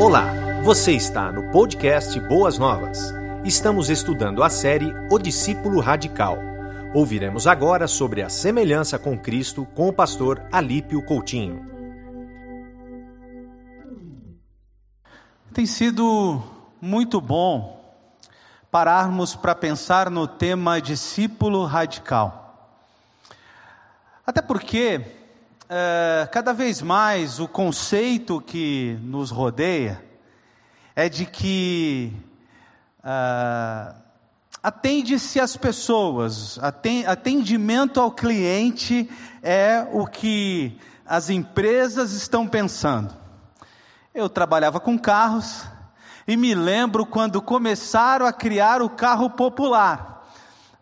Olá, você está no podcast Boas Novas. Estamos estudando a série O Discípulo Radical. Ouviremos agora sobre a semelhança com Cristo com o pastor Alípio Coutinho. Tem sido muito bom pararmos para pensar no tema discípulo radical. Até porque é, cada vez mais o conceito que nos rodeia é de que uh, atende-se às pessoas, atendimento ao cliente é o que as empresas estão pensando. Eu trabalhava com carros e me lembro quando começaram a criar o carro popular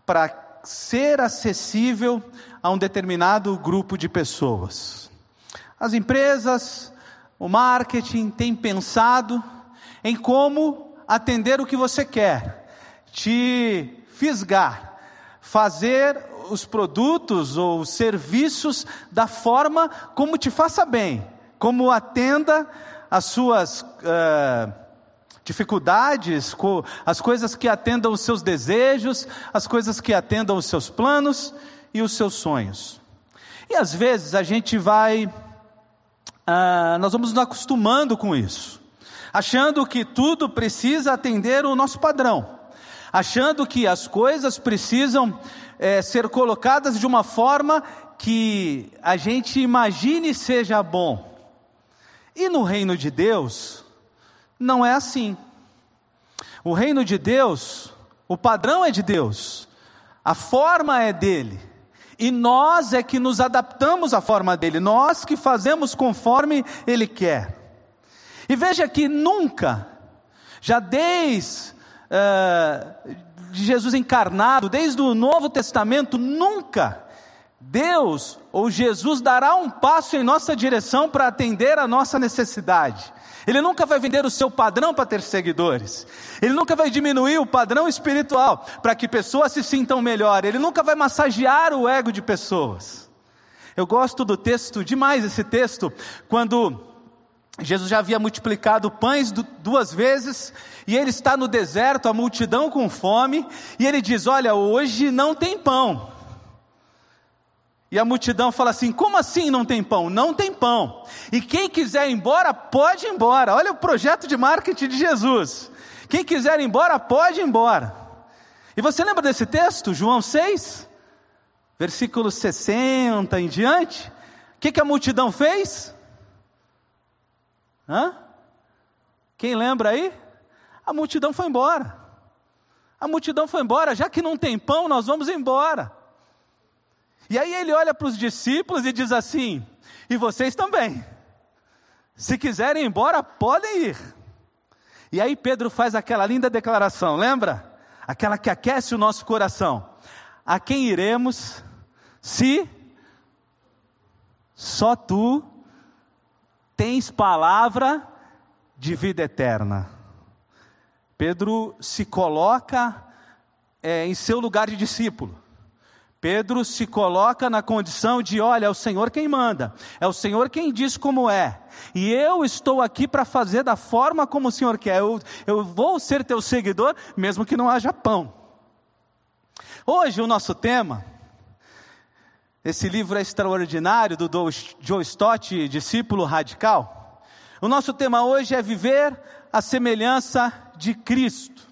para ser acessível a um determinado grupo de pessoas. As empresas, o marketing tem pensado em como atender o que você quer, te fisgar, fazer os produtos ou os serviços da forma como te faça bem, como atenda as suas uh, dificuldades, as coisas que atendam os seus desejos, as coisas que atendam os seus planos e os seus sonhos. E às vezes a gente vai, ah, nós vamos nos acostumando com isso, achando que tudo precisa atender o nosso padrão, achando que as coisas precisam é, ser colocadas de uma forma que a gente imagine seja bom. E no reino de Deus, não é assim. O reino de Deus, o padrão é de Deus, a forma é dele. E nós é que nos adaptamos à forma dele, nós que fazemos conforme ele quer. E veja que nunca, já desde uh, Jesus encarnado, desde o Novo Testamento, nunca Deus ou Jesus dará um passo em nossa direção para atender a nossa necessidade. Ele nunca vai vender o seu padrão para ter seguidores. Ele nunca vai diminuir o padrão espiritual para que pessoas se sintam melhor. Ele nunca vai massagear o ego de pessoas. Eu gosto do texto, demais esse texto, quando Jesus já havia multiplicado pães duas vezes, e ele está no deserto, a multidão com fome, e ele diz: Olha, hoje não tem pão. E a multidão fala assim: como assim não tem pão? Não tem pão. E quem quiser ir embora, pode ir embora. Olha o projeto de marketing de Jesus. Quem quiser ir embora, pode ir embora. E você lembra desse texto, João 6, versículo 60 em diante? O que, que a multidão fez? Hã? Quem lembra aí? A multidão foi embora. A multidão foi embora, já que não tem pão, nós vamos embora. E aí ele olha para os discípulos e diz assim: E vocês também. Se quiserem ir embora, podem ir. E aí Pedro faz aquela linda declaração, lembra? Aquela que aquece o nosso coração. A quem iremos se só tu tens palavra de vida eterna? Pedro se coloca é, em seu lugar de discípulo. Pedro se coloca na condição de: olha, é o Senhor quem manda, é o Senhor quem diz como é, e eu estou aqui para fazer da forma como o Senhor quer, eu, eu vou ser teu seguidor, mesmo que não haja pão. Hoje o nosso tema, esse livro é extraordinário do Joe Stott, discípulo radical. O nosso tema hoje é viver a semelhança de Cristo.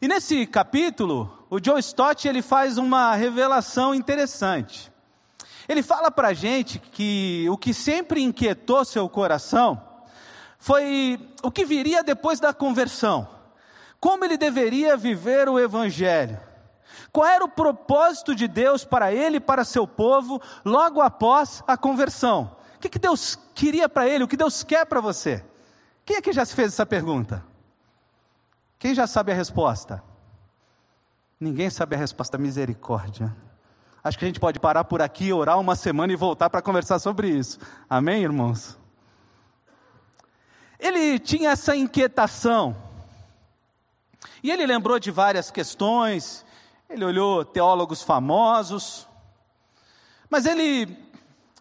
E nesse capítulo, o Joe Stott ele faz uma revelação interessante. Ele fala para a gente que o que sempre inquietou seu coração foi o que viria depois da conversão. Como ele deveria viver o Evangelho. Qual era o propósito de Deus para ele e para seu povo logo após a conversão? O que, que Deus queria para ele? O que Deus quer para você? Quem é que já se fez essa pergunta? Quem já sabe a resposta? Ninguém sabe a resposta, misericórdia. Acho que a gente pode parar por aqui, orar uma semana e voltar para conversar sobre isso. Amém, irmãos? Ele tinha essa inquietação. E ele lembrou de várias questões, ele olhou teólogos famosos, mas ele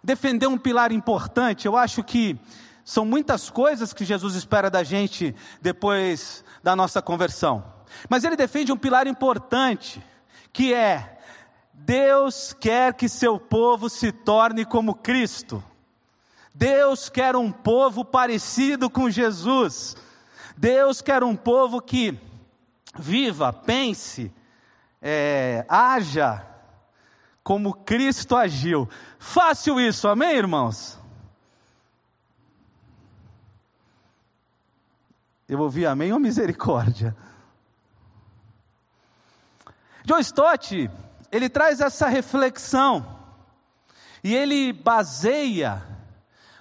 defendeu um pilar importante. Eu acho que São muitas coisas que Jesus espera da gente depois da nossa conversão. Mas ele defende um pilar importante, que é: Deus quer que seu povo se torne como Cristo. Deus quer um povo parecido com Jesus. Deus quer um povo que viva, pense, é, haja como Cristo agiu. Fácil isso, amém, irmãos? Eu ouvi amém ou misericórdia? John Stott, ele traz essa reflexão e ele baseia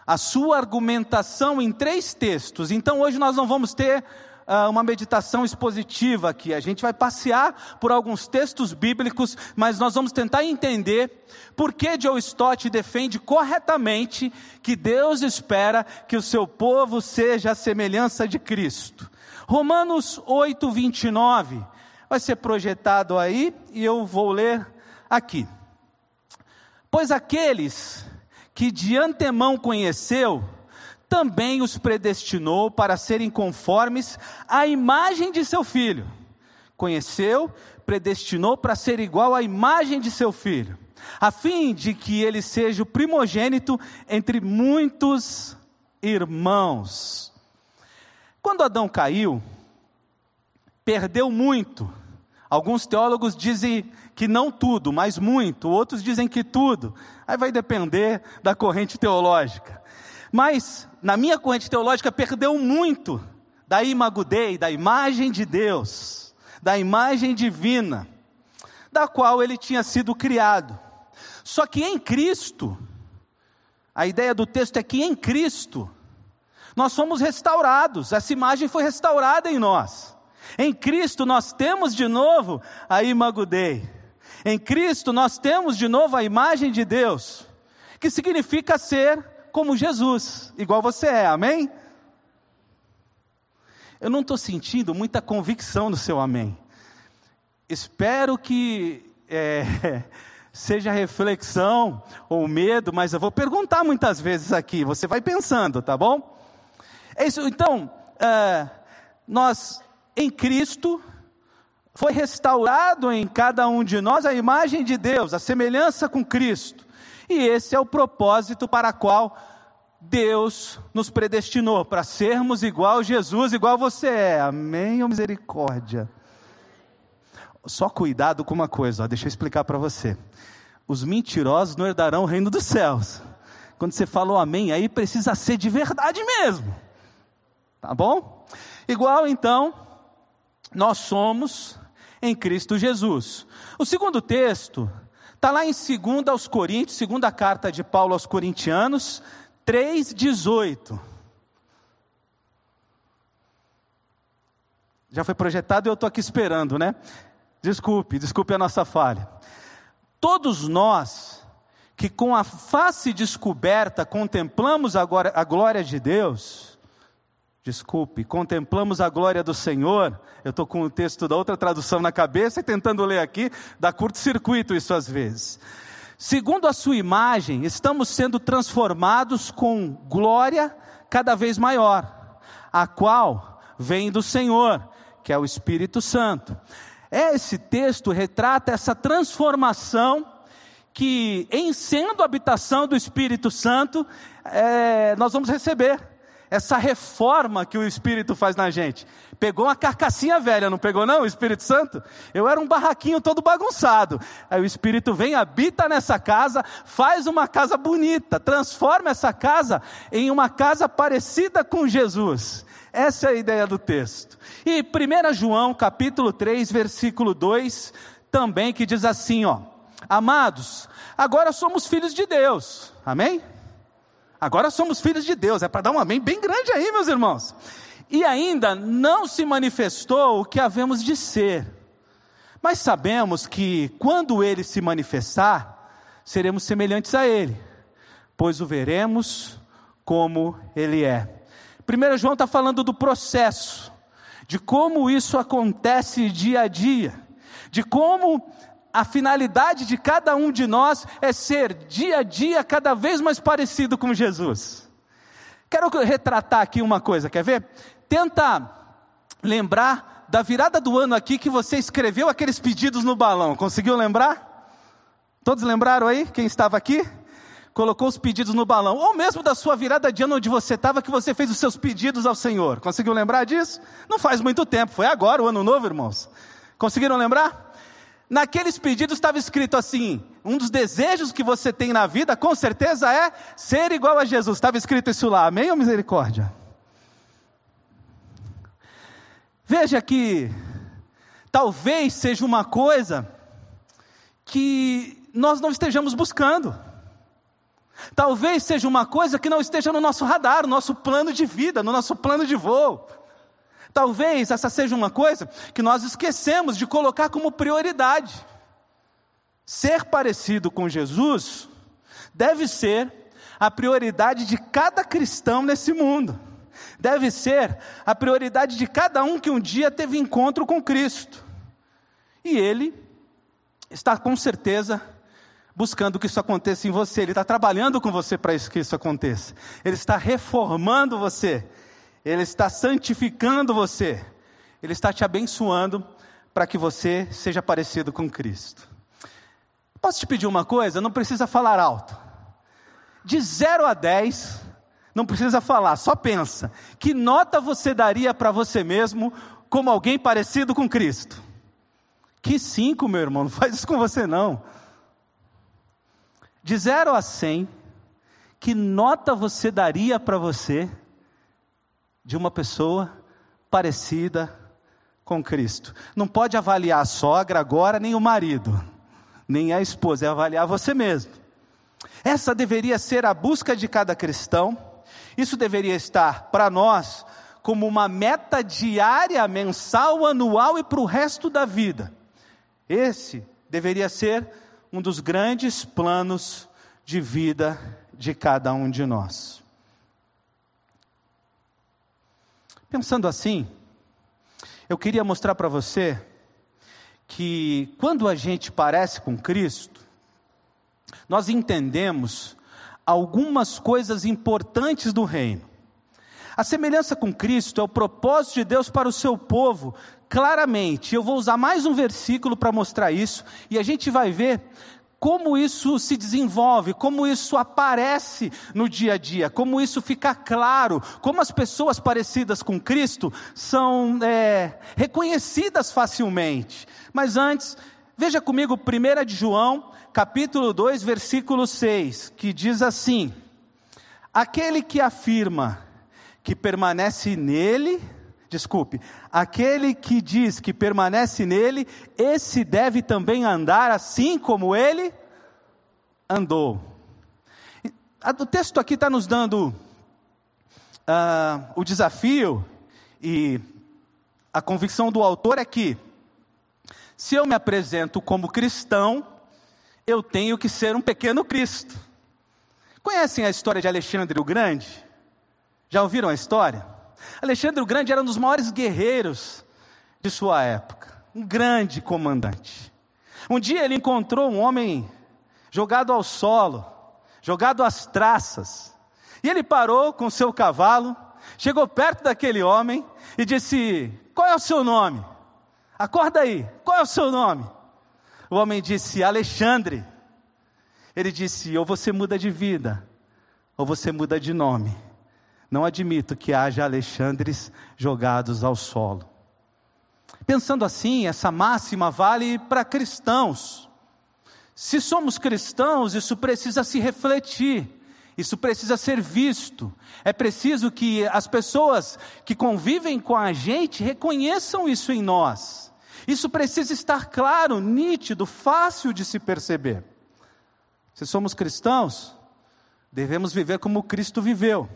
a sua argumentação em três textos. Então hoje nós não vamos ter uh, uma meditação expositiva aqui. A gente vai passear por alguns textos bíblicos, mas nós vamos tentar entender por que Joe Stott defende corretamente que Deus espera que o seu povo seja a semelhança de Cristo. Romanos 8, 29 vai ser projetado aí e eu vou ler aqui. Pois aqueles que de antemão conheceu, também os predestinou para serem conformes à imagem de seu filho. Conheceu, predestinou para ser igual à imagem de seu filho, a fim de que ele seja o primogênito entre muitos irmãos. Quando Adão caiu, perdeu muito. Alguns teólogos dizem que não tudo, mas muito, outros dizem que tudo. Aí vai depender da corrente teológica. Mas, na minha corrente teológica, perdeu muito da imagudei, da imagem de Deus, da imagem divina, da qual ele tinha sido criado. Só que em Cristo, a ideia do texto é que em Cristo, nós fomos restaurados, essa imagem foi restaurada em nós. Em Cristo nós temos de novo a imagudei. Em Cristo nós temos de novo a imagem de Deus, que significa ser como Jesus, igual você é, amém? Eu não estou sentindo muita convicção no seu amém. Espero que é, seja reflexão ou medo, mas eu vou perguntar muitas vezes aqui, você vai pensando, tá bom? É isso, então, é, nós em Cristo foi restaurado em cada um de nós a imagem de Deus, a semelhança com Cristo. E esse é o propósito para o qual Deus nos predestinou, para sermos igual Jesus, igual você é. Amém ou misericórdia? Só cuidado com uma coisa, ó, deixa eu explicar para você. Os mentirosos não herdarão o reino dos céus. Quando você falou amém, aí precisa ser de verdade mesmo. Tá bom? Igual então, nós somos em Cristo Jesus. O segundo texto está lá em 2 aos Coríntios, segunda carta de Paulo aos Corintianos, 3,18. Já foi projetado e eu estou aqui esperando, né? Desculpe, desculpe a nossa falha. Todos nós que com a face descoberta contemplamos agora a glória de Deus, Desculpe, contemplamos a glória do Senhor. Eu estou com o texto da outra tradução na cabeça e tentando ler aqui, dá curto-circuito isso às vezes. Segundo a sua imagem, estamos sendo transformados com glória cada vez maior, a qual vem do Senhor, que é o Espírito Santo. Esse texto retrata essa transformação que, em sendo habitação do Espírito Santo, é, nós vamos receber essa reforma que o Espírito faz na gente. Pegou uma carcassinha velha, não pegou não, o Espírito Santo? Eu era um barraquinho todo bagunçado. Aí o Espírito vem, habita nessa casa, faz uma casa bonita, transforma essa casa em uma casa parecida com Jesus. Essa é a ideia do texto. E 1 João, capítulo 3, versículo 2, também que diz assim, ó: Amados, agora somos filhos de Deus. Amém? Agora somos filhos de Deus, é para dar um amém bem grande aí, meus irmãos. E ainda não se manifestou o que havemos de ser. Mas sabemos que quando ele se manifestar, seremos semelhantes a ele, pois o veremos como ele é. 1 João está falando do processo, de como isso acontece dia a dia, de como a finalidade de cada um de nós é ser dia a dia cada vez mais parecido com Jesus. Quero retratar aqui uma coisa, quer ver? Tenta lembrar da virada do ano aqui que você escreveu aqueles pedidos no balão. Conseguiu lembrar? Todos lembraram aí? Quem estava aqui? Colocou os pedidos no balão. Ou mesmo da sua virada de ano onde você estava, que você fez os seus pedidos ao Senhor. Conseguiu lembrar disso? Não faz muito tempo, foi agora, o ano novo, irmãos. Conseguiram lembrar? Naqueles pedidos estava escrito assim: um dos desejos que você tem na vida, com certeza, é ser igual a Jesus. Estava escrito isso lá, amém ou misericórdia? Veja que talvez seja uma coisa que nós não estejamos buscando. Talvez seja uma coisa que não esteja no nosso radar, no nosso plano de vida, no nosso plano de voo. Talvez essa seja uma coisa que nós esquecemos de colocar como prioridade. Ser parecido com Jesus deve ser a prioridade de cada cristão nesse mundo. Deve ser a prioridade de cada um que um dia teve encontro com Cristo. E ele está com certeza buscando que isso aconteça em você, ele está trabalhando com você para que isso aconteça, ele está reformando você ele está santificando você, Ele está te abençoando para que você seja parecido com Cristo. Posso te pedir uma coisa? Não precisa falar alto. De 0 a 10, não precisa falar, só pensa. Que nota você daria para você mesmo como alguém parecido com Cristo? Que 5, meu irmão, não faz isso com você não. De 0 a 100, que nota você daria para você de uma pessoa parecida com Cristo. Não pode avaliar a sogra agora, nem o marido, nem a esposa, é avaliar você mesmo. Essa deveria ser a busca de cada cristão, isso deveria estar para nós como uma meta diária, mensal, anual e para o resto da vida. Esse deveria ser um dos grandes planos de vida de cada um de nós. Pensando assim, eu queria mostrar para você que quando a gente parece com Cristo, nós entendemos algumas coisas importantes do reino. A semelhança com Cristo é o propósito de Deus para o seu povo, claramente. Eu vou usar mais um versículo para mostrar isso, e a gente vai ver como isso se desenvolve, como isso aparece no dia a dia, como isso fica claro, como as pessoas parecidas com Cristo são é, reconhecidas facilmente. Mas antes, veja comigo 1 de João, capítulo 2, versículo 6, que diz assim: Aquele que afirma que permanece nele, desculpe, aquele que diz que permanece nele, esse deve também andar assim como ele andou. O texto aqui está nos dando uh, o desafio e a convicção do autor é que, se eu me apresento como cristão, eu tenho que ser um pequeno Cristo. Conhecem a história de Alexandre o Grande? Já ouviram a história? Alexandre o Grande era um dos maiores guerreiros de sua época, um grande comandante. Um dia ele encontrou um homem jogado ao solo, jogado às traças. E ele parou com seu cavalo, chegou perto daquele homem e disse: Qual é o seu nome? Acorda aí, qual é o seu nome? O homem disse: Alexandre. Ele disse: Ou você muda de vida, ou você muda de nome. Não admito que haja Alexandres jogados ao solo. Pensando assim, essa máxima vale para cristãos. Se somos cristãos, isso precisa se refletir, isso precisa ser visto. É preciso que as pessoas que convivem com a gente reconheçam isso em nós. Isso precisa estar claro, nítido, fácil de se perceber. Se somos cristãos, devemos viver como Cristo viveu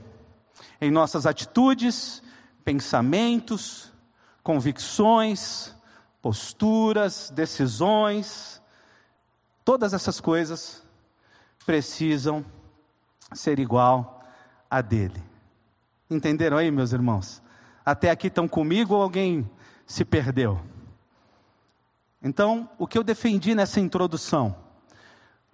em nossas atitudes, pensamentos, convicções, posturas, decisões, todas essas coisas precisam ser igual a dele. Entenderam aí, meus irmãos? Até aqui estão comigo ou alguém se perdeu? Então, o que eu defendi nessa introdução?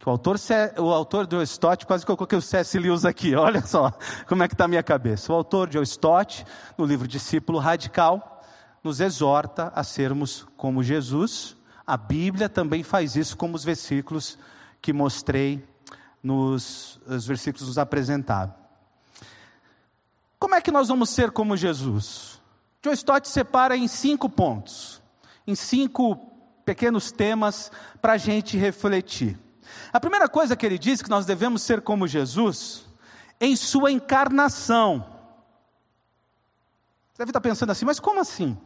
O autor, o autor de Stott, quase que eu coloquei o C.S. Lewis aqui, olha só como é que está a minha cabeça. O autor de Stott, no livro Discípulo Radical, nos exorta a sermos como Jesus. A Bíblia também faz isso, como os versículos que mostrei nos os versículos nos apresentaram. Como é que nós vamos ser como Jesus? John Stott separa em cinco pontos, em cinco pequenos temas para a gente refletir. A primeira coisa que ele diz que nós devemos ser como Jesus, em sua encarnação. Você deve estar pensando assim, mas como assim?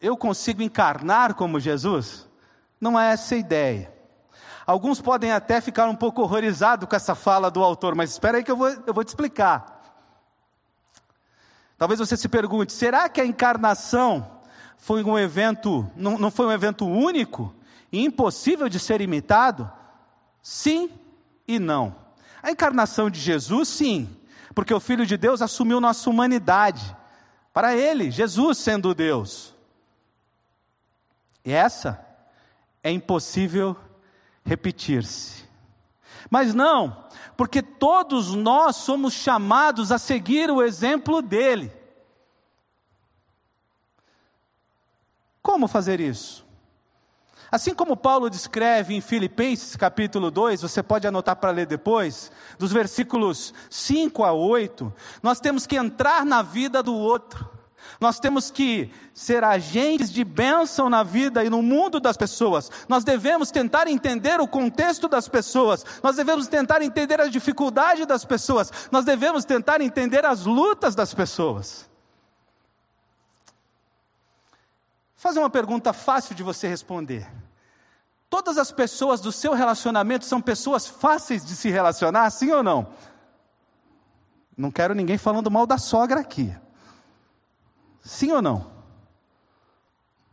Eu consigo encarnar como Jesus? Não é essa a ideia. Alguns podem até ficar um pouco horrorizados com essa fala do autor, mas espera aí que eu vou, eu vou te explicar. Talvez você se pergunte: será que a encarnação foi um evento, não, não foi um evento único e impossível de ser imitado? Sim e não. A encarnação de Jesus, sim, porque o Filho de Deus assumiu nossa humanidade. Para ele, Jesus sendo Deus. E essa é impossível repetir-se. Mas não, porque todos nós somos chamados a seguir o exemplo dele. Como fazer isso? Assim como Paulo descreve em Filipenses capítulo 2, você pode anotar para ler depois, dos versículos 5 a 8, nós temos que entrar na vida do outro. Nós temos que ser agentes de bênção na vida e no mundo das pessoas. Nós devemos tentar entender o contexto das pessoas. Nós devemos tentar entender a dificuldade das pessoas. Nós devemos tentar entender as lutas das pessoas. Vou fazer uma pergunta fácil de você responder. Todas as pessoas do seu relacionamento são pessoas fáceis de se relacionar, sim ou não? Não quero ninguém falando mal da sogra aqui. Sim ou não?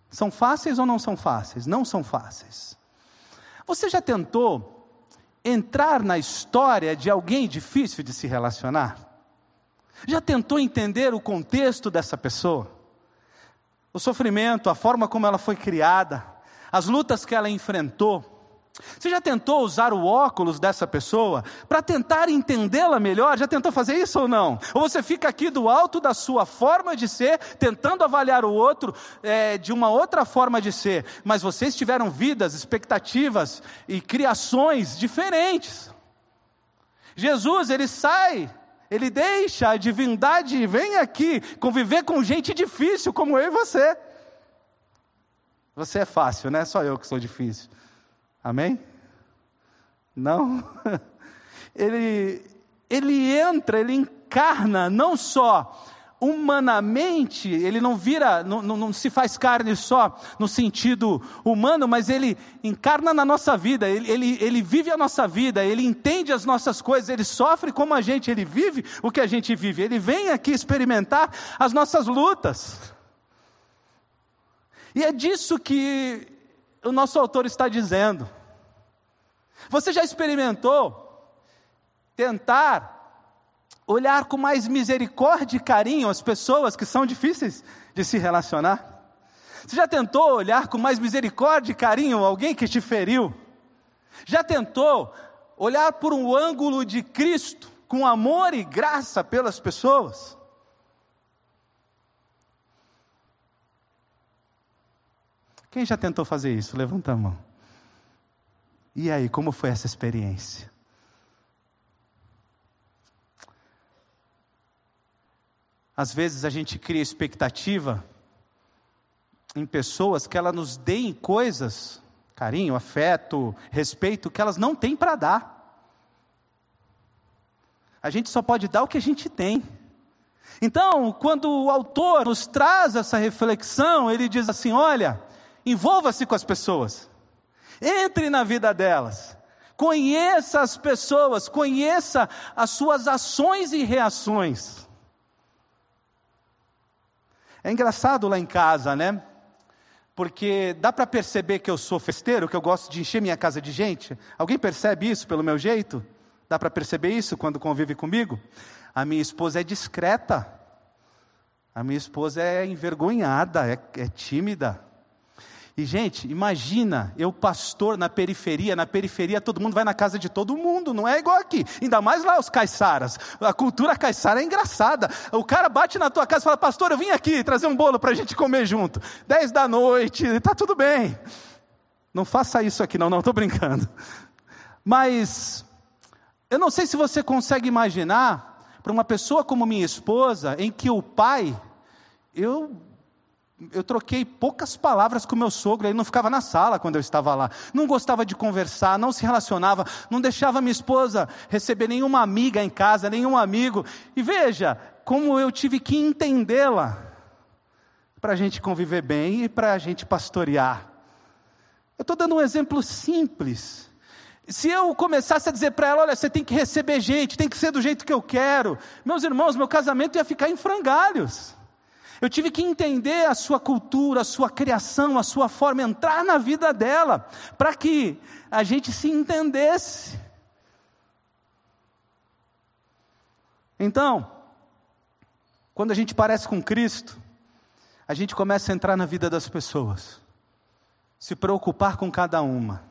São fáceis ou não são fáceis? Não são fáceis. Você já tentou entrar na história de alguém difícil de se relacionar? Já tentou entender o contexto dessa pessoa? O sofrimento, a forma como ela foi criada, as lutas que ela enfrentou? Você já tentou usar o óculos dessa pessoa para tentar entendê-la melhor? Já tentou fazer isso ou não? Ou você fica aqui do alto da sua forma de ser, tentando avaliar o outro é, de uma outra forma de ser, mas vocês tiveram vidas, expectativas e criações diferentes. Jesus, ele sai, ele deixa a divindade vem aqui conviver com gente difícil como eu e você. Você é fácil, né? Só eu que sou difícil. Amém? Não. Ele, ele entra, ele encarna não só humanamente, ele não vira, não, não, não, se faz carne só no sentido humano, mas ele encarna na nossa vida, ele, ele, ele vive a nossa vida, ele entende as nossas coisas, ele sofre como a gente, ele vive o que a gente vive, ele vem aqui experimentar as nossas lutas. E é disso que o nosso autor está dizendo. Você já experimentou tentar olhar com mais misericórdia e carinho as pessoas que são difíceis de se relacionar? Você já tentou olhar com mais misericórdia e carinho alguém que te feriu? Já tentou olhar por um ângulo de Cristo, com amor e graça pelas pessoas? Quem já tentou fazer isso? Levanta a mão. E aí, como foi essa experiência? Às vezes a gente cria expectativa em pessoas que elas nos deem coisas, carinho, afeto, respeito, que elas não têm para dar. A gente só pode dar o que a gente tem. Então, quando o autor nos traz essa reflexão, ele diz assim: olha, Envolva-se com as pessoas. Entre na vida delas. Conheça as pessoas, conheça as suas ações e reações. É engraçado lá em casa, né? Porque dá para perceber que eu sou festeiro, que eu gosto de encher minha casa de gente. Alguém percebe isso pelo meu jeito? Dá para perceber isso quando convive comigo? A minha esposa é discreta. A minha esposa é envergonhada, é, é tímida. E, gente, imagina eu, pastor, na periferia. Na periferia, todo mundo vai na casa de todo mundo, não é igual aqui. Ainda mais lá os caiçaras. A cultura caiçara é engraçada. O cara bate na tua casa e fala: Pastor, eu vim aqui trazer um bolo para a gente comer junto. Dez da noite, está tudo bem. Não faça isso aqui, não, não, estou brincando. Mas, eu não sei se você consegue imaginar, para uma pessoa como minha esposa, em que o pai, eu eu troquei poucas palavras com meu sogro, ele não ficava na sala quando eu estava lá, não gostava de conversar, não se relacionava, não deixava minha esposa receber nenhuma amiga em casa, nenhum amigo. E veja como eu tive que entendê-la para a gente conviver bem e para a gente pastorear. Eu estou dando um exemplo simples. Se eu começasse a dizer para ela, olha, você tem que receber gente, tem que ser do jeito que eu quero, meus irmãos, meu casamento ia ficar em frangalhos. Eu tive que entender a sua cultura, a sua criação, a sua forma, entrar na vida dela, para que a gente se entendesse. Então, quando a gente parece com Cristo, a gente começa a entrar na vida das pessoas, se preocupar com cada uma.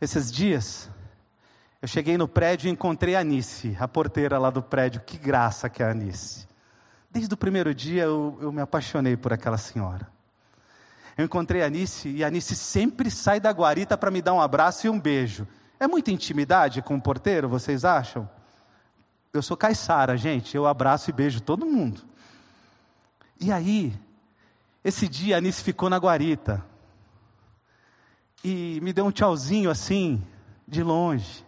Esses dias, eu cheguei no prédio e encontrei a Anice, a porteira lá do prédio. Que graça que é a Anice. Desde o primeiro dia eu, eu me apaixonei por aquela senhora. Eu encontrei a Anice e a Anice sempre sai da guarita para me dar um abraço e um beijo. É muita intimidade com o porteiro, vocês acham? Eu sou caiçara, gente, eu abraço e beijo todo mundo. E aí, esse dia a Anice ficou na guarita e me deu um tchauzinho assim, de longe.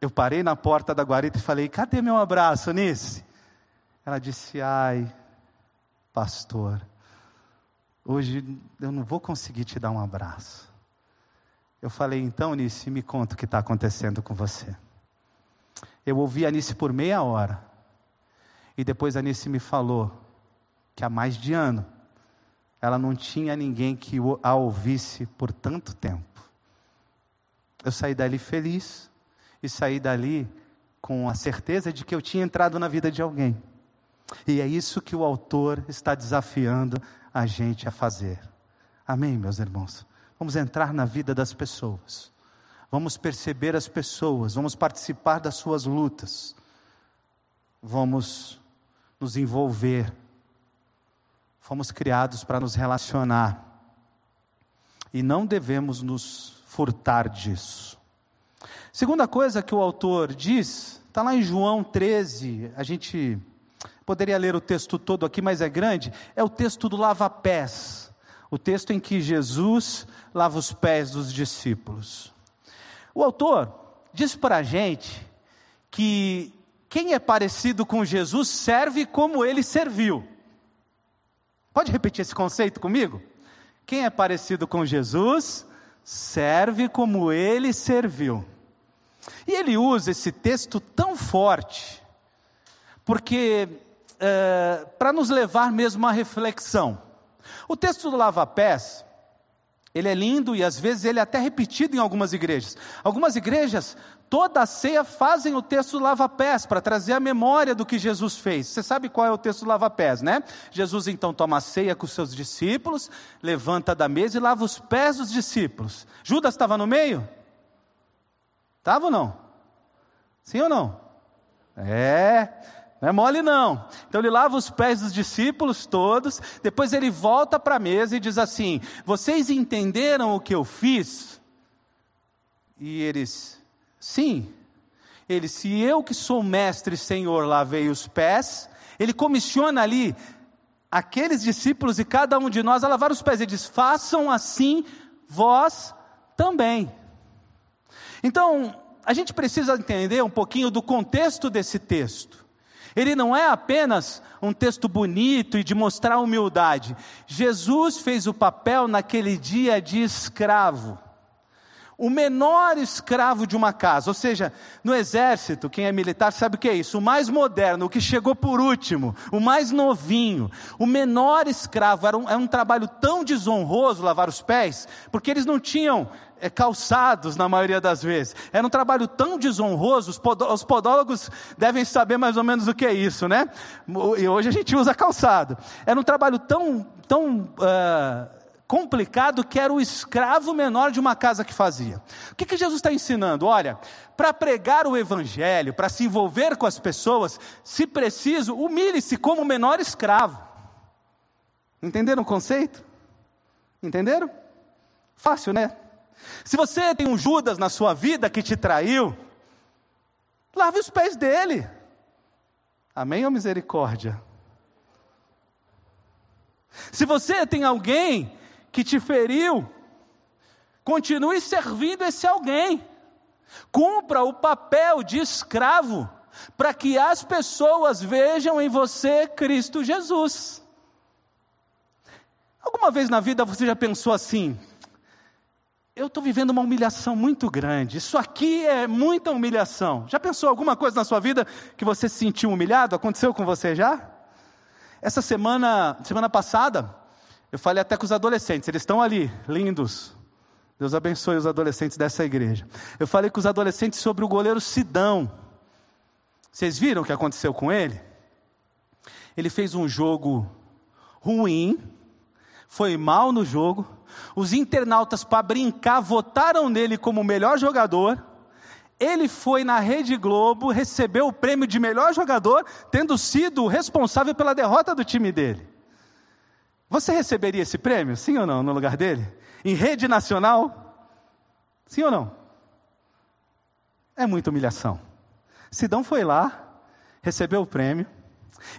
Eu parei na porta da guarita e falei: Cadê meu abraço, Anice? Ela disse: Ai, pastor, hoje eu não vou conseguir te dar um abraço. Eu falei: Então, Nice, me conta o que está acontecendo com você. Eu ouvi a Anice por meia hora. E depois a Anice me falou que há mais de ano ela não tinha ninguém que a ouvisse por tanto tempo. Eu saí dali feliz e saí dali com a certeza de que eu tinha entrado na vida de alguém. E é isso que o autor está desafiando a gente a fazer. Amém, meus irmãos? Vamos entrar na vida das pessoas. Vamos perceber as pessoas, vamos participar das suas lutas. Vamos nos envolver. Fomos criados para nos relacionar. E não devemos nos furtar disso. Segunda coisa que o autor diz, está lá em João 13, a gente Poderia ler o texto todo aqui, mas é grande. É o texto do lava-pés. O texto em que Jesus lava os pés dos discípulos. O autor diz para a gente que quem é parecido com Jesus serve como ele serviu. Pode repetir esse conceito comigo? Quem é parecido com Jesus serve como ele serviu. E ele usa esse texto tão forte, porque é, para nos levar mesmo à reflexão. O texto do lava-pés, ele é lindo e às vezes ele é até repetido em algumas igrejas. Algumas igrejas, toda a ceia fazem o texto do lava-pés para trazer a memória do que Jesus fez. Você sabe qual é o texto do lava-pés, né? Jesus então toma a ceia com os seus discípulos, levanta da mesa e lava os pés dos discípulos. Judas estava no meio? Estava ou não? Sim ou não? É. Não é mole não. Então ele lava os pés dos discípulos todos, depois ele volta para a mesa e diz assim: Vocês entenderam o que eu fiz? E eles, sim. Ele, se eu que sou mestre e senhor lavei os pés, ele comissiona ali aqueles discípulos e cada um de nós a lavar os pés. Ele diz: Façam assim vós também. Então, a gente precisa entender um pouquinho do contexto desse texto. Ele não é apenas um texto bonito e de mostrar humildade. Jesus fez o papel naquele dia de escravo. O menor escravo de uma casa, ou seja, no exército, quem é militar sabe o que é isso, o mais moderno, o que chegou por último, o mais novinho, o menor escravo, era um, era um trabalho tão desonroso lavar os pés, porque eles não tinham é, calçados na maioria das vezes. Era um trabalho tão desonroso, os, os podólogos devem saber mais ou menos o que é isso, né? E hoje a gente usa calçado. Era um trabalho tão, tão uh, complicado que era o escravo menor de uma casa que fazia. O que, que Jesus está ensinando? Olha, para pregar o evangelho, para se envolver com as pessoas, se preciso, humilhe-se como o menor escravo. Entenderam o conceito? Entenderam? Fácil, né? Se você tem um Judas na sua vida que te traiu, lave os pés dele. Amém ou misericórdia? Se você tem alguém que te feriu, continue servindo esse alguém. Cumpra o papel de escravo, para que as pessoas vejam em você Cristo Jesus. Alguma vez na vida você já pensou assim: eu estou vivendo uma humilhação muito grande, isso aqui é muita humilhação. Já pensou alguma coisa na sua vida que você se sentiu humilhado? Aconteceu com você já? Essa semana, semana passada, eu falei até com os adolescentes, eles estão ali, lindos. Deus abençoe os adolescentes dessa igreja. Eu falei com os adolescentes sobre o goleiro Sidão. Vocês viram o que aconteceu com ele? Ele fez um jogo ruim, foi mal no jogo. Os internautas, para brincar, votaram nele como o melhor jogador. Ele foi na Rede Globo, recebeu o prêmio de melhor jogador, tendo sido responsável pela derrota do time dele. Você receberia esse prêmio, sim ou não, no lugar dele? Em rede nacional? Sim ou não? É muita humilhação. Sidão foi lá, recebeu o prêmio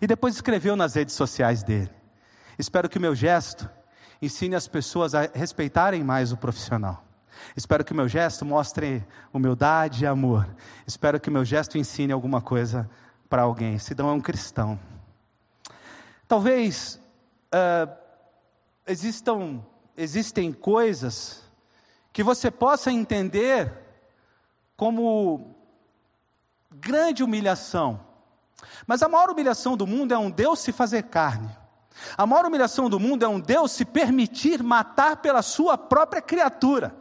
e depois escreveu nas redes sociais dele. Espero que o meu gesto ensine as pessoas a respeitarem mais o profissional. Espero que o meu gesto mostre humildade e amor. Espero que o meu gesto ensine alguma coisa para alguém. Sidão é um cristão. Talvez uh, existam, existem coisas que você possa entender como grande humilhação. Mas a maior humilhação do mundo é um Deus se fazer carne. A maior humilhação do mundo é um Deus se permitir matar pela sua própria criatura.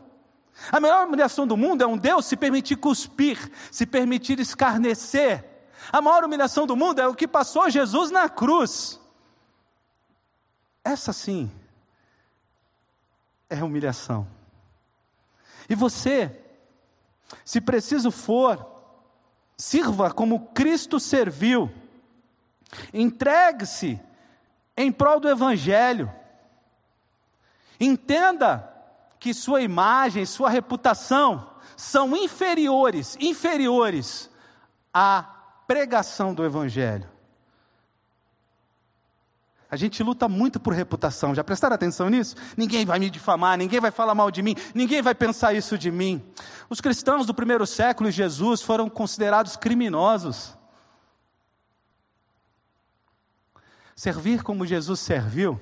A maior humilhação do mundo é um Deus se permitir cuspir, se permitir escarnecer. A maior humilhação do mundo é o que passou Jesus na cruz. Essa sim é humilhação. E você, se preciso for, sirva como Cristo serviu, entregue-se em prol do Evangelho, entenda que sua imagem, sua reputação são inferiores, inferiores à pregação do Evangelho. A gente luta muito por reputação, já prestaram atenção nisso? Ninguém vai me difamar, ninguém vai falar mal de mim, ninguém vai pensar isso de mim. Os cristãos do primeiro século e Jesus foram considerados criminosos. Servir como Jesus serviu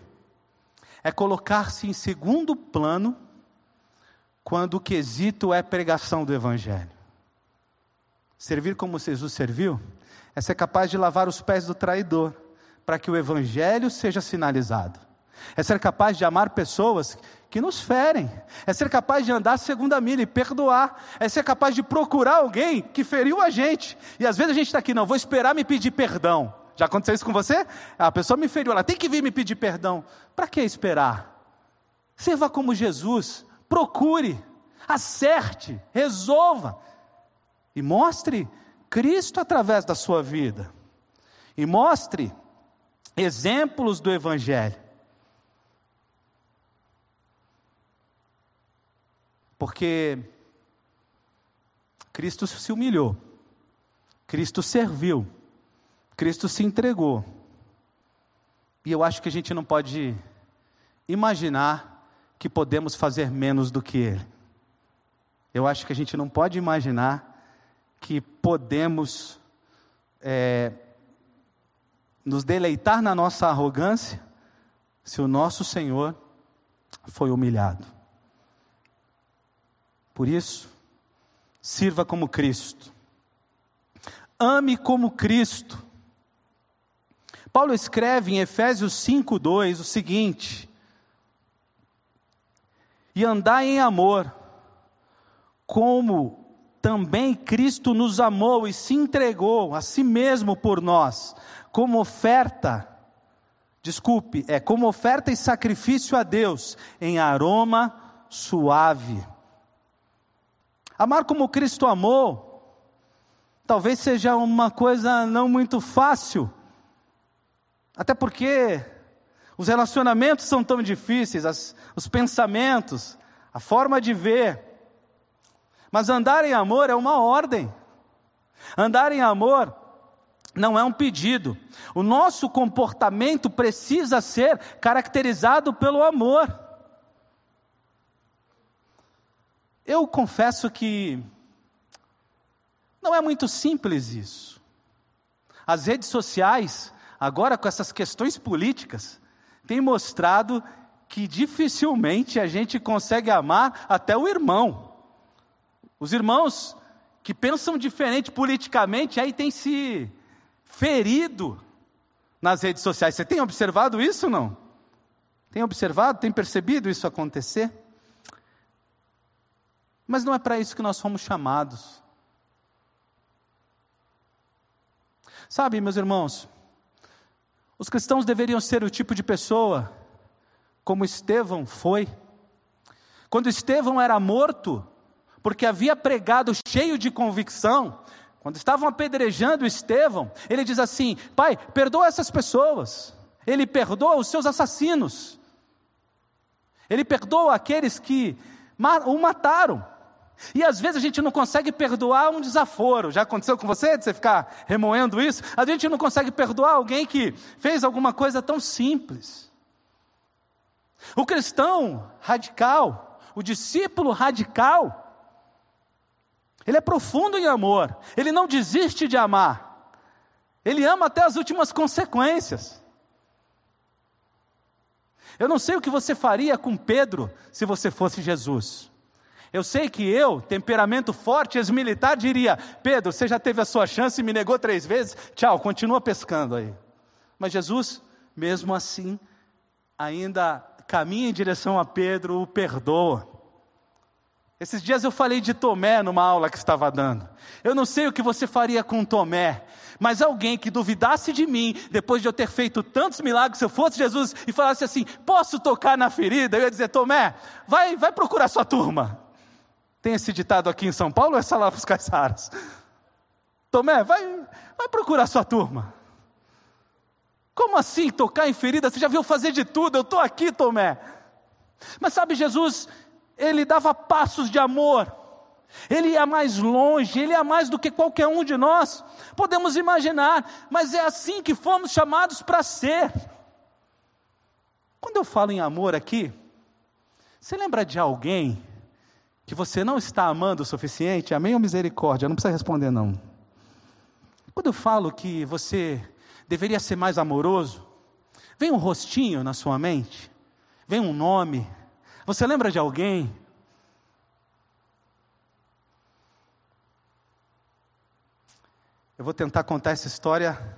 é colocar-se em segundo plano quando o quesito é pregação do Evangelho. Servir como Jesus serviu é ser capaz de lavar os pés do traidor para que o Evangelho seja sinalizado. É ser capaz de amar pessoas que nos ferem. É ser capaz de andar segundo a milha e perdoar. É ser capaz de procurar alguém que feriu a gente. E às vezes a gente está aqui, não, vou esperar me pedir perdão. Já aconteceu isso com você? A pessoa me feriu, ela tem que vir me pedir perdão. Para que esperar? Sirva como Jesus. Procure, acerte, resolva. E mostre Cristo através da sua vida. E mostre exemplos do Evangelho. Porque Cristo se humilhou, Cristo serviu, Cristo se entregou. E eu acho que a gente não pode imaginar que podemos fazer menos do que Ele. Eu acho que a gente não pode imaginar que podemos é, nos deleitar na nossa arrogância se o nosso Senhor foi humilhado. Por isso, sirva como Cristo, ame como Cristo. Paulo escreve em Efésios 5,2 o seguinte: e andai em amor, como também Cristo nos amou e se entregou a si mesmo por nós, como oferta Desculpe, é como oferta e sacrifício a Deus em aroma suave. Amar como Cristo amou, talvez seja uma coisa não muito fácil, até porque os relacionamentos são tão difíceis, as, os pensamentos, a forma de ver. Mas andar em amor é uma ordem. Andar em amor não é um pedido. O nosso comportamento precisa ser caracterizado pelo amor. Eu confesso que não é muito simples isso. As redes sociais, agora com essas questões políticas, têm mostrado que dificilmente a gente consegue amar até o irmão. Os irmãos que pensam diferente politicamente aí têm se ferido nas redes sociais. Você tem observado isso não? Tem observado, tem percebido isso acontecer? Mas não é para isso que nós fomos chamados. Sabe, meus irmãos, os cristãos deveriam ser o tipo de pessoa como Estevão foi. Quando Estevão era morto, porque havia pregado cheio de convicção, quando estavam apedrejando Estevão, ele diz assim: Pai, perdoa essas pessoas. Ele perdoa os seus assassinos. Ele perdoa aqueles que o mataram. E às vezes a gente não consegue perdoar um desaforo. Já aconteceu com você, de você ficar remoendo isso? A gente não consegue perdoar alguém que fez alguma coisa tão simples. O cristão radical, o discípulo radical, ele é profundo em amor, ele não desiste de amar, ele ama até as últimas consequências. Eu não sei o que você faria com Pedro se você fosse Jesus. Eu sei que eu, temperamento forte, ex-militar, diria: Pedro, você já teve a sua chance e me negou três vezes, tchau, continua pescando aí. Mas Jesus, mesmo assim, ainda caminha em direção a Pedro, o perdoa. Esses dias eu falei de Tomé numa aula que estava dando. Eu não sei o que você faria com Tomé, mas alguém que duvidasse de mim, depois de eu ter feito tantos milagres, se eu fosse Jesus e falasse assim: posso tocar na ferida? Eu ia dizer: Tomé, vai, vai procurar sua turma. Tem esse ditado aqui em São Paulo ou é só lá para os Caiçaras? Tomé, vai, vai procurar sua turma. Como assim tocar em ferida? Você já viu fazer de tudo, eu estou aqui, Tomé. Mas sabe, Jesus, ele dava passos de amor, ele ia mais longe, ele ia mais do que qualquer um de nós, podemos imaginar, mas é assim que fomos chamados para ser. Quando eu falo em amor aqui, você lembra de alguém que você não está amando o suficiente, amém ou misericórdia? Não precisa responder, não. Quando eu falo que você deveria ser mais amoroso, vem um rostinho na sua mente, vem um nome. Você lembra de alguém? Eu vou tentar contar essa história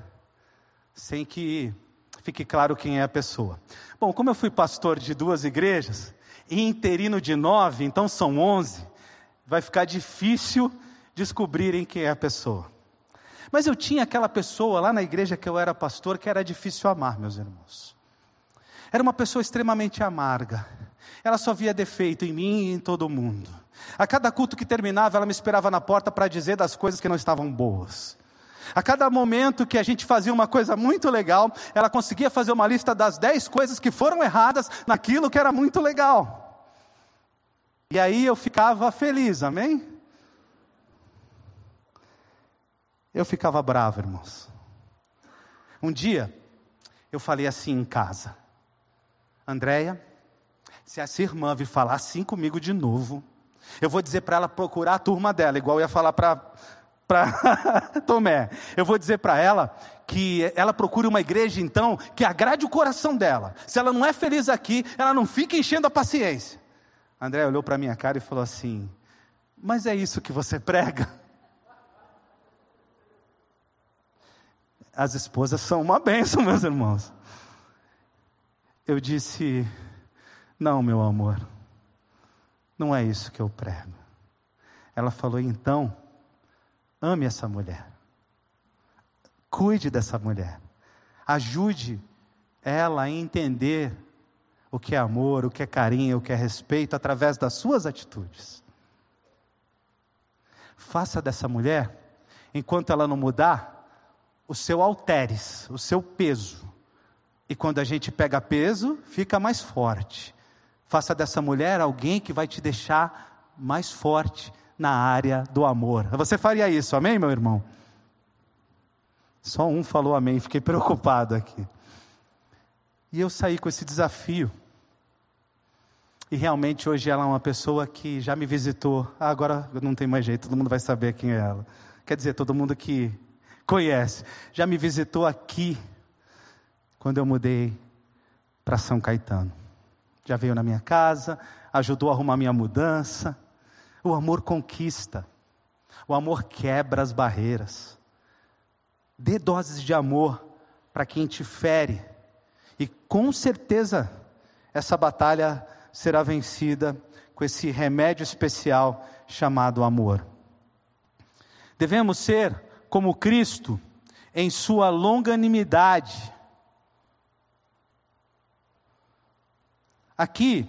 sem que fique claro quem é a pessoa. Bom, como eu fui pastor de duas igrejas, e interino de nove, então são onze, vai ficar difícil descobrirem quem é a pessoa. Mas eu tinha aquela pessoa lá na igreja que eu era pastor que era difícil amar, meus irmãos. Era uma pessoa extremamente amarga. Ela só via defeito em mim e em todo mundo. A cada culto que terminava, ela me esperava na porta para dizer das coisas que não estavam boas. A cada momento que a gente fazia uma coisa muito legal, ela conseguia fazer uma lista das dez coisas que foram erradas naquilo que era muito legal. E aí eu ficava feliz, amém? Eu ficava bravo, irmãos. Um dia, eu falei assim em casa: Andréia, se essa irmã vir falar assim comigo de novo, eu vou dizer para ela procurar a turma dela, igual eu ia falar para Tomé. Eu vou dizer para ela que ela procure uma igreja, então, que agrade o coração dela. Se ela não é feliz aqui, ela não fica enchendo a paciência. André olhou para minha cara e falou assim: Mas é isso que você prega? As esposas são uma bênção, meus irmãos. Eu disse: Não, meu amor, não é isso que eu prego. Ela falou: Então, ame essa mulher, cuide dessa mulher, ajude ela a entender o que é amor, o que é carinho, o que é respeito através das suas atitudes. Faça dessa mulher, enquanto ela não mudar, o seu alteres, o seu peso. E quando a gente pega peso, fica mais forte. Faça dessa mulher alguém que vai te deixar mais forte na área do amor. Você faria isso, amém, meu irmão? Só um falou amém, fiquei preocupado aqui. E eu saí com esse desafio. E realmente hoje ela é uma pessoa que já me visitou. Ah, agora não tem mais jeito, todo mundo vai saber quem é ela. Quer dizer, todo mundo que conhece. Já me visitou aqui quando eu mudei para São Caetano. Já veio na minha casa, ajudou a arrumar minha mudança. O amor conquista. O amor quebra as barreiras. Dê doses de amor para quem te fere. E com certeza essa batalha será vencida com esse remédio especial chamado amor. Devemos ser como Cristo em sua longanimidade. Aqui,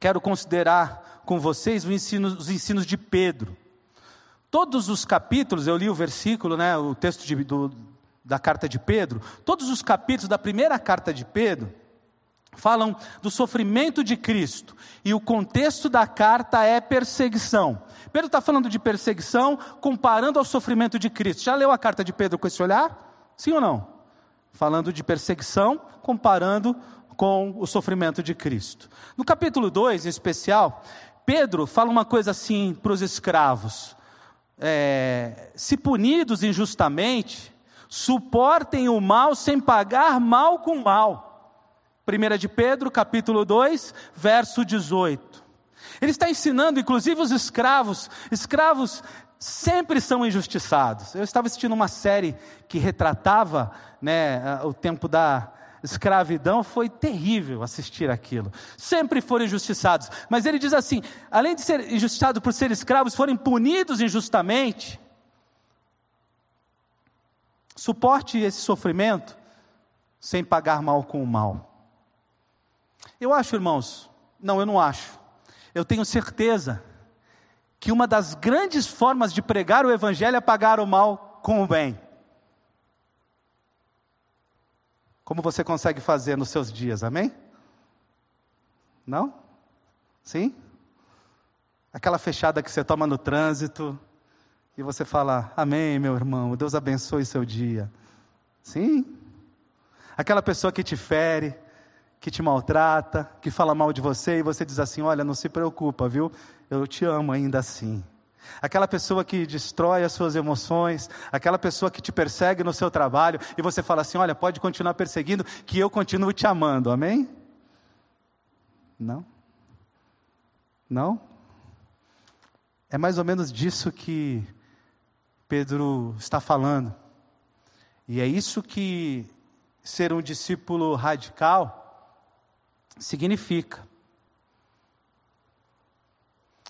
quero considerar com vocês os ensinos de Pedro. Todos os capítulos, eu li o versículo, né, o texto de, do, da carta de Pedro, todos os capítulos da primeira carta de Pedro, falam do sofrimento de Cristo, e o contexto da carta é perseguição. Pedro está falando de perseguição, comparando ao sofrimento de Cristo. Já leu a carta de Pedro com esse olhar? Sim ou não? Falando de perseguição, comparando com o sofrimento de Cristo. No capítulo 2, em especial, Pedro fala uma coisa assim para os escravos: é, se punidos injustamente, suportem o mal sem pagar mal com mal. 1 de Pedro, capítulo 2, verso 18. Ele está ensinando, inclusive, os escravos. Escravos sempre são injustiçados. Eu estava assistindo uma série que retratava né, o tempo da escravidão, foi terrível assistir aquilo. Sempre foram injustiçados. Mas ele diz assim: além de ser injustiçados por ser escravos, forem punidos injustamente. Suporte esse sofrimento sem pagar mal com o mal. Eu acho, irmãos, não, eu não acho. Eu tenho certeza que uma das grandes formas de pregar o Evangelho é pagar o mal com o bem. Como você consegue fazer nos seus dias, amém? Não? Sim? Aquela fechada que você toma no trânsito e você fala, Amém, meu irmão, Deus abençoe seu dia. Sim? Aquela pessoa que te fere, que te maltrata, que fala mal de você e você diz assim: Olha, não se preocupa, viu? Eu te amo ainda assim. Aquela pessoa que destrói as suas emoções, aquela pessoa que te persegue no seu trabalho e você fala assim: Olha, pode continuar perseguindo, que eu continuo te amando, amém? Não? Não? É mais ou menos disso que Pedro está falando. E é isso que ser um discípulo radical significa.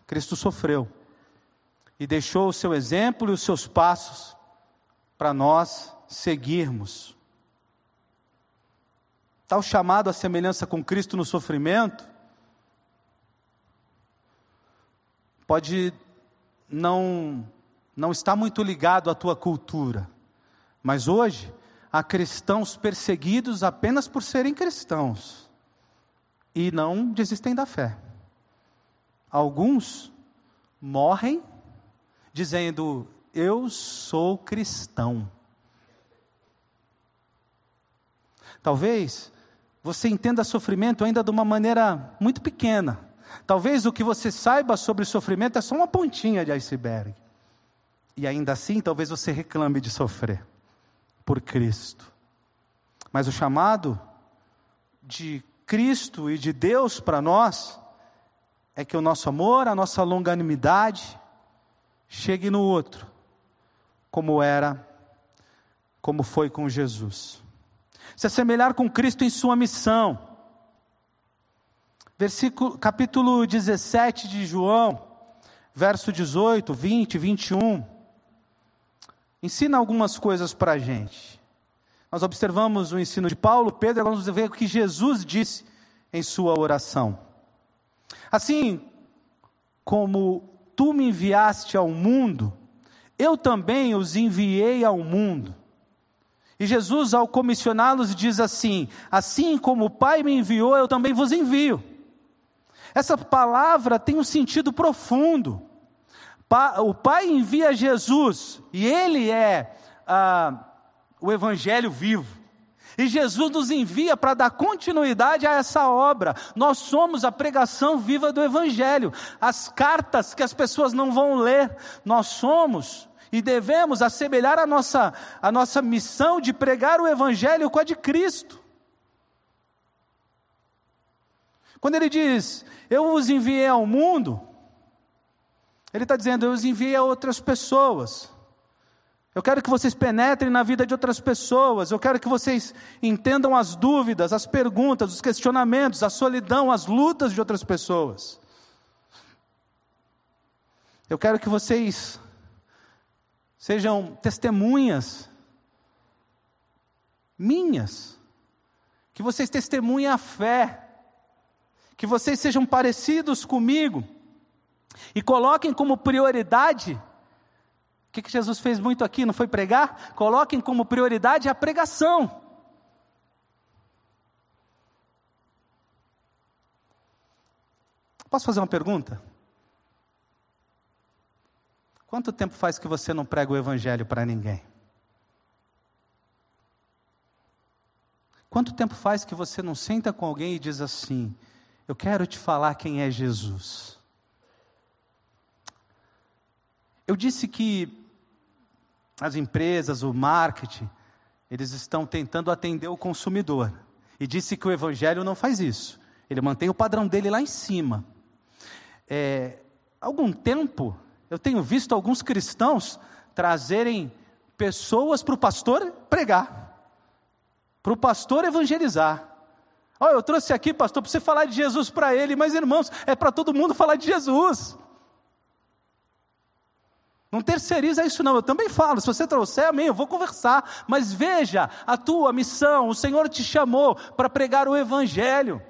Cristo sofreu e deixou o seu exemplo e os seus passos para nós seguirmos. Tal chamado à semelhança com Cristo no sofrimento pode não não estar muito ligado à tua cultura, mas hoje há cristãos perseguidos apenas por serem cristãos e não desistem da fé. Alguns morrem dizendo: Eu sou cristão. Talvez você entenda sofrimento ainda de uma maneira muito pequena. Talvez o que você saiba sobre sofrimento é só uma pontinha de iceberg. E ainda assim, talvez você reclame de sofrer por Cristo. Mas o chamado de Cristo e de Deus para nós é que o nosso amor, a nossa longanimidade chegue no outro, como era, como foi com Jesus. Se assemelhar com Cristo em sua missão. Versículo, capítulo 17 de João, verso 18, 20, 21. Ensina algumas coisas para a gente. Nós observamos o ensino de Paulo, Pedro, agora vamos ver o que Jesus disse em sua oração. Assim como tu me enviaste ao mundo, eu também os enviei ao mundo. E Jesus, ao comissioná-los, diz assim: Assim como o Pai me enviou, eu também vos envio. Essa palavra tem um sentido profundo. O Pai envia Jesus, e Ele é ah, o Evangelho vivo. E Jesus nos envia para dar continuidade a essa obra. Nós somos a pregação viva do Evangelho. As cartas que as pessoas não vão ler, nós somos e devemos assemelhar a nossa, a nossa missão de pregar o Evangelho com a de Cristo. Quando ele diz, Eu os enviei ao mundo, ele está dizendo, Eu os enviei a outras pessoas. Eu quero que vocês penetrem na vida de outras pessoas. Eu quero que vocês entendam as dúvidas, as perguntas, os questionamentos, a solidão, as lutas de outras pessoas. Eu quero que vocês sejam testemunhas minhas, que vocês testemunhem a fé, que vocês sejam parecidos comigo e coloquem como prioridade o que, que Jesus fez muito aqui? Não foi pregar? Coloquem como prioridade a pregação. Posso fazer uma pergunta? Quanto tempo faz que você não prega o Evangelho para ninguém? Quanto tempo faz que você não senta com alguém e diz assim: Eu quero te falar quem é Jesus? Eu disse que as empresas, o marketing, eles estão tentando atender o consumidor. E disse que o Evangelho não faz isso. Ele mantém o padrão dele lá em cima. É, algum tempo, eu tenho visto alguns cristãos trazerem pessoas para o pastor pregar, para o pastor evangelizar. Olha, eu trouxe aqui, pastor, para você falar de Jesus para ele, mas irmãos, é para todo mundo falar de Jesus. Não terceiriza isso, não. Eu também falo. Se você trouxer, amém, eu vou conversar. Mas veja a tua missão. O Senhor te chamou para pregar o Evangelho.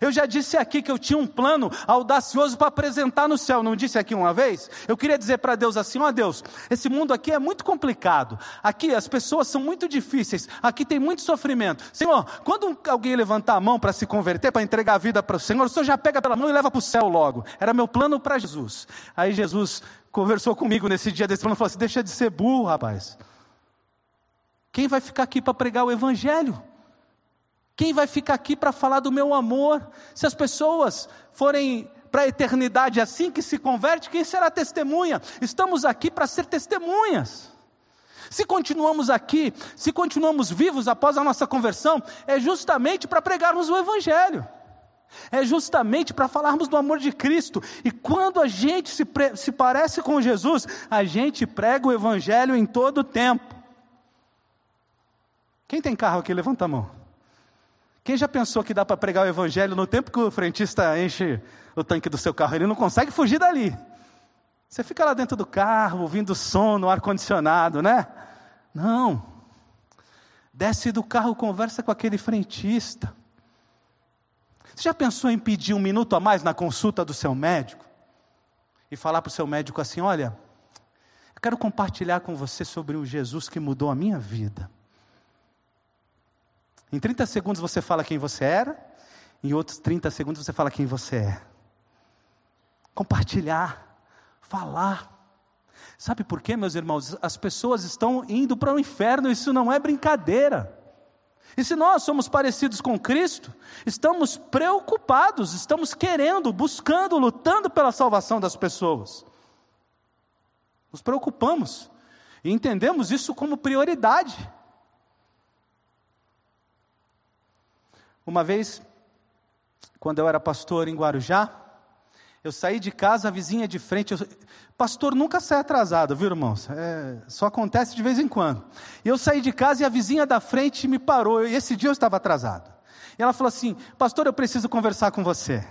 Eu já disse aqui que eu tinha um plano audacioso para apresentar no céu, não disse aqui uma vez? Eu queria dizer para Deus assim: ó oh, Deus, esse mundo aqui é muito complicado, aqui as pessoas são muito difíceis, aqui tem muito sofrimento. Senhor, quando alguém levantar a mão para se converter, para entregar a vida para o Senhor, o Senhor já pega pela mão e leva para o céu logo. Era meu plano para Jesus. Aí Jesus conversou comigo nesse dia desse e falou assim: deixa de ser burro, rapaz. Quem vai ficar aqui para pregar o Evangelho? Quem vai ficar aqui para falar do meu amor? Se as pessoas forem para a eternidade assim que se converte, quem será testemunha? Estamos aqui para ser testemunhas. Se continuamos aqui, se continuamos vivos após a nossa conversão, é justamente para pregarmos o Evangelho. É justamente para falarmos do amor de Cristo. E quando a gente se, se parece com Jesus, a gente prega o Evangelho em todo o tempo. Quem tem carro aqui, levanta a mão. Quem já pensou que dá para pregar o evangelho no tempo que o frentista enche o tanque do seu carro? Ele não consegue fugir dali. Você fica lá dentro do carro, ouvindo som no ar-condicionado, né? Não. Desce do carro, conversa com aquele frentista. Você já pensou em pedir um minuto a mais na consulta do seu médico? E falar para o seu médico assim: olha, eu quero compartilhar com você sobre o Jesus que mudou a minha vida. Em 30 segundos você fala quem você era, em outros 30 segundos você fala quem você é. Compartilhar, falar. Sabe por quê, meus irmãos? As pessoas estão indo para o inferno, isso não é brincadeira. E se nós somos parecidos com Cristo, estamos preocupados, estamos querendo, buscando, lutando pela salvação das pessoas. Nos preocupamos e entendemos isso como prioridade. Uma vez, quando eu era pastor em Guarujá, eu saí de casa, a vizinha de frente. Eu, pastor nunca sai atrasado, viu, irmãos? É, só acontece de vez em quando. Eu saí de casa e a vizinha da frente me parou. E esse dia eu estava atrasado. E ela falou assim: Pastor, eu preciso conversar com você.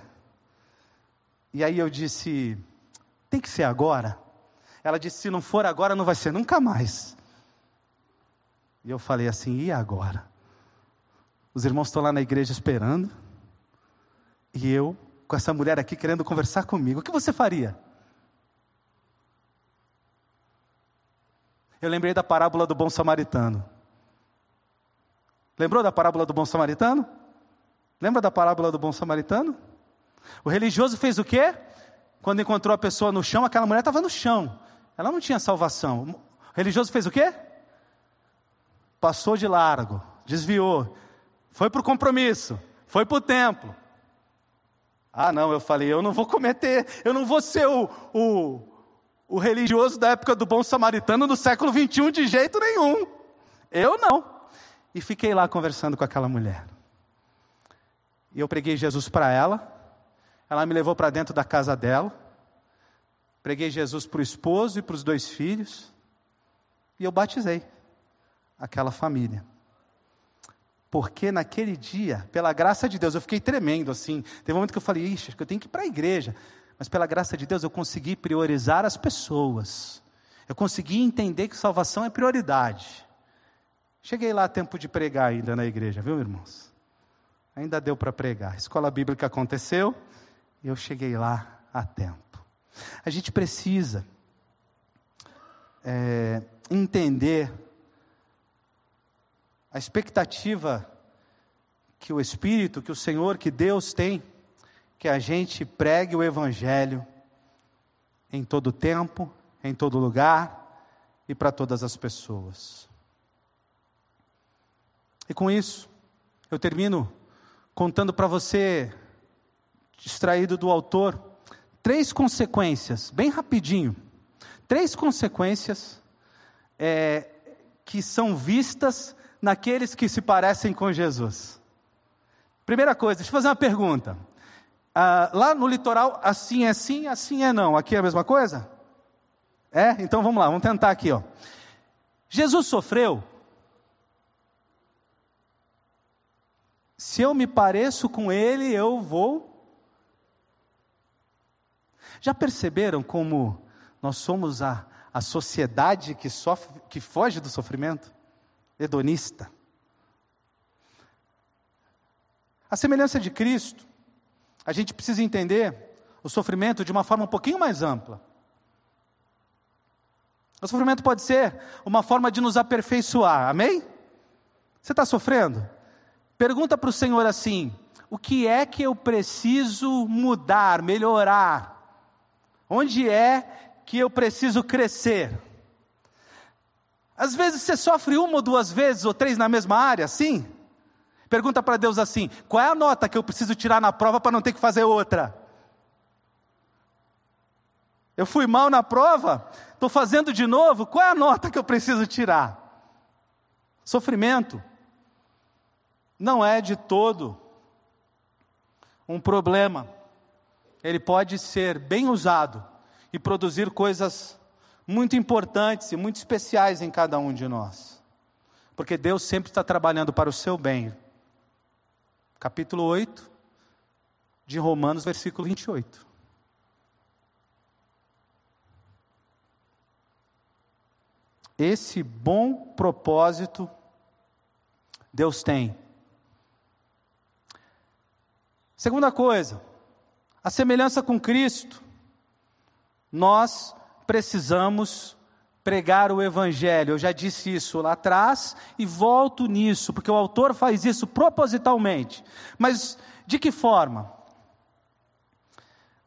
E aí eu disse: Tem que ser agora? Ela disse: Se não for agora, não vai ser nunca mais. E eu falei assim: e agora? Os irmãos estão lá na igreja esperando, e eu com essa mulher aqui querendo conversar comigo. O que você faria? Eu lembrei da parábola do bom samaritano. Lembrou da parábola do bom samaritano? Lembra da parábola do bom samaritano? O religioso fez o quê? Quando encontrou a pessoa no chão, aquela mulher estava no chão. Ela não tinha salvação. O religioso fez o quê? Passou de largo, desviou, foi para o compromisso, foi para o templo. Ah, não, eu falei, eu não vou cometer, eu não vou ser o, o, o religioso da época do bom samaritano do século 21 de jeito nenhum. Eu não. E fiquei lá conversando com aquela mulher. E eu preguei Jesus para ela. Ela me levou para dentro da casa dela. Preguei Jesus para o esposo e para os dois filhos. E eu batizei aquela família. Porque naquele dia, pela graça de Deus, eu fiquei tremendo assim. Teve um momento que eu falei, ixi, eu tenho que ir para a igreja. Mas pela graça de Deus, eu consegui priorizar as pessoas. Eu consegui entender que salvação é prioridade. Cheguei lá a tempo de pregar ainda na igreja, viu, irmãos? Ainda deu para pregar. A escola bíblica aconteceu e eu cheguei lá a tempo. A gente precisa é, entender a expectativa que o Espírito, que o Senhor, que Deus tem, que a gente pregue o Evangelho em todo tempo, em todo lugar e para todas as pessoas. E com isso, eu termino contando para você, extraído do autor, três consequências, bem rapidinho, três consequências é, que são vistas naqueles que se parecem com Jesus. Primeira coisa, deixa eu fazer uma pergunta. Ah, lá no litoral, assim é sim, assim é não. Aqui é a mesma coisa? É? Então vamos lá, vamos tentar aqui. Ó. Jesus sofreu Se eu me pareço com ele, eu vou. Já perceberam como nós somos a, a sociedade que, sofre, que foge do sofrimento? Hedonista. A semelhança de Cristo, a gente precisa entender o sofrimento de uma forma um pouquinho mais ampla. O sofrimento pode ser uma forma de nos aperfeiçoar, amém? Você está sofrendo? Pergunta para o Senhor assim: o que é que eu preciso mudar, melhorar? Onde é que eu preciso crescer? Às vezes você sofre uma ou duas vezes ou três na mesma área, sim? Pergunta para Deus assim: qual é a nota que eu preciso tirar na prova para não ter que fazer outra? Eu fui mal na prova, estou fazendo de novo, qual é a nota que eu preciso tirar? Sofrimento não é de todo um problema. Ele pode ser bem usado e produzir coisas muito importantes e muito especiais em cada um de nós. Porque Deus sempre está trabalhando para o seu bem. Capítulo 8 de Romanos, versículo 28. Esse bom propósito Deus tem Segunda coisa, a semelhança com Cristo, nós precisamos pregar o Evangelho. Eu já disse isso lá atrás e volto nisso, porque o autor faz isso propositalmente. Mas de que forma?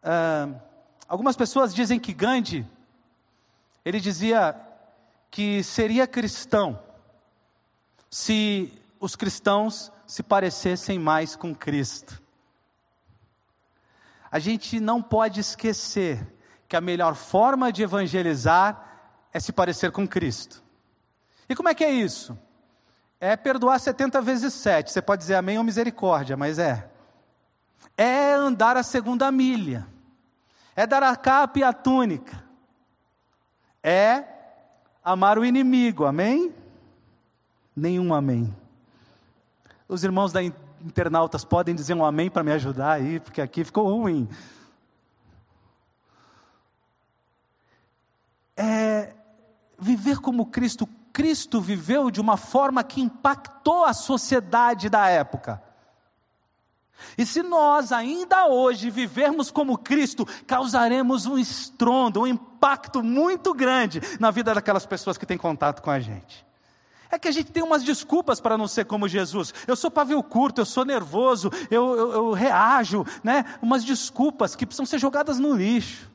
Uh, algumas pessoas dizem que Gandhi, ele dizia que seria cristão se os cristãos se parecessem mais com Cristo a gente não pode esquecer que a melhor forma de evangelizar é se parecer com Cristo. E como é que é isso? É perdoar 70 vezes 7. Você pode dizer amém ou misericórdia, mas é. É andar a segunda milha. É dar a capa e a túnica. É amar o inimigo, amém? Nenhum amém. Os irmãos da internautas podem dizer um amém para me ajudar aí, porque aqui ficou ruim. É viver como Cristo Cristo viveu de uma forma que impactou a sociedade da época. E se nós ainda hoje vivermos como Cristo, causaremos um estrondo, um impacto muito grande na vida daquelas pessoas que têm contato com a gente. É que a gente tem umas desculpas para não ser como Jesus. Eu sou pavio curto, eu sou nervoso, eu, eu, eu reajo, né? Umas desculpas que precisam ser jogadas no lixo.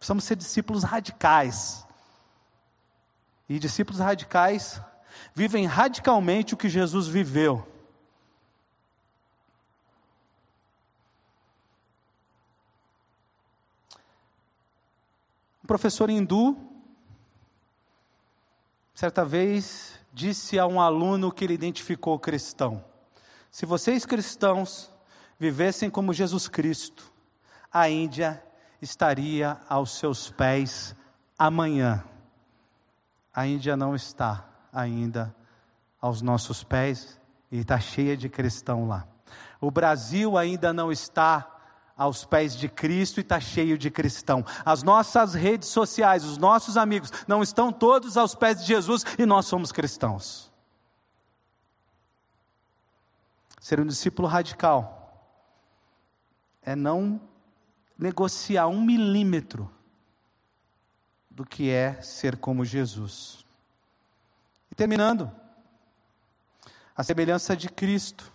Precisamos ser discípulos radicais. E discípulos radicais vivem radicalmente o que Jesus viveu. Um professor hindu, certa vez, disse a um aluno que ele identificou cristão: Se vocês cristãos vivessem como Jesus Cristo, a Índia estaria aos seus pés amanhã. A Índia não está ainda aos nossos pés e está cheia de cristão lá. O Brasil ainda não está aos pés de Cristo e está cheio de cristão. As nossas redes sociais, os nossos amigos, não estão todos aos pés de Jesus e nós somos cristãos. Ser um discípulo radical é não negociar um milímetro do que é ser como Jesus. E terminando, a semelhança de Cristo.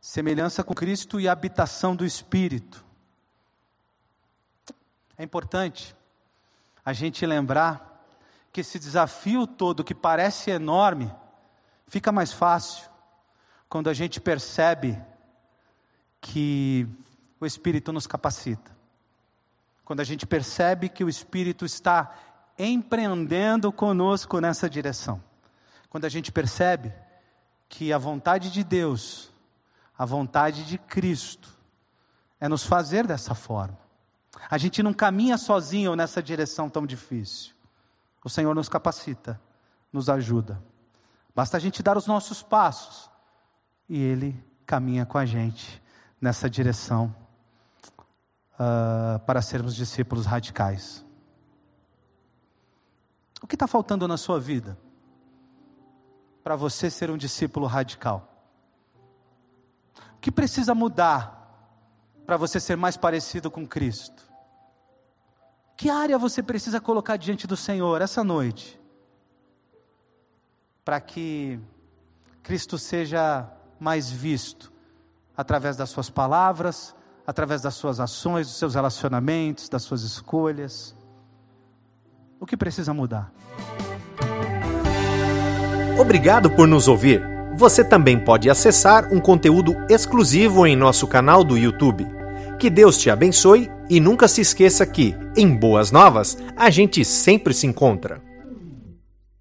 Semelhança com Cristo e habitação do Espírito. É importante a gente lembrar que esse desafio todo, que parece enorme, fica mais fácil quando a gente percebe que o Espírito nos capacita. Quando a gente percebe que o Espírito está empreendendo conosco nessa direção. Quando a gente percebe que a vontade de Deus, a vontade de Cristo, é nos fazer dessa forma. A gente não caminha sozinho nessa direção tão difícil. O Senhor nos capacita, nos ajuda. Basta a gente dar os nossos passos e Ele caminha com a gente nessa direção uh, para sermos discípulos radicais. O que está faltando na sua vida para você ser um discípulo radical? O que precisa mudar para você ser mais parecido com Cristo? Que área você precisa colocar diante do Senhor essa noite? Para que Cristo seja mais visto através das suas palavras, através das suas ações, dos seus relacionamentos, das suas escolhas. O que precisa mudar? Obrigado por nos ouvir. Você também pode acessar um conteúdo exclusivo em nosso canal do YouTube. Que Deus te abençoe e nunca se esqueça que, em Boas Novas, a gente sempre se encontra.